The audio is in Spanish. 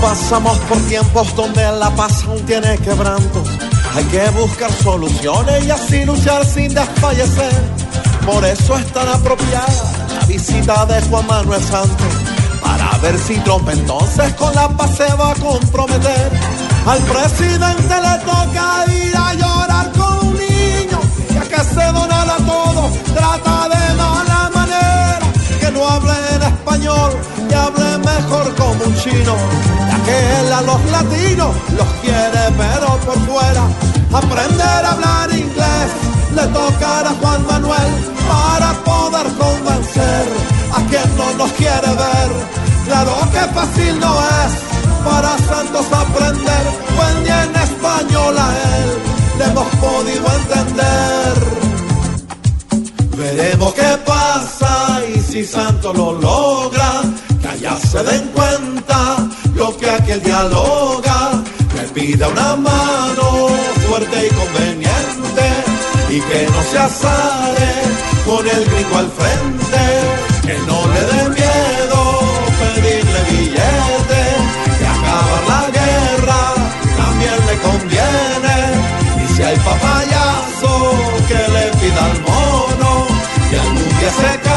Pasamos por tiempos donde la paz aún tiene quebrantos. Hay que buscar soluciones y así luchar sin desfallecer. Por eso es tan apropiada la visita de Juan Manuel Santos. Para ver si Trump entonces con la paz se va a comprometer. Al presidente le toca ir a llorar con un niño. Ya que se donara todo, trata de mala manera. Que no hable en español, que hable mejor como un chino. Que él a los latinos los quiere pero por fuera. Aprender a hablar inglés le tocará Juan Manuel para poder convencer a quien no nos quiere ver. Claro que fácil no es para Santos aprender, pues ni en español a él le hemos podido entender. Veremos qué pasa y si Santos lo logra, que allá se den cuenta que aquel dialoga, me pida una mano fuerte y conveniente y que no se azare con el gringo al frente, que no le dé miedo pedirle billete y acabar la guerra también le conviene. Y si hay papayazo que le pida al mono que algún día se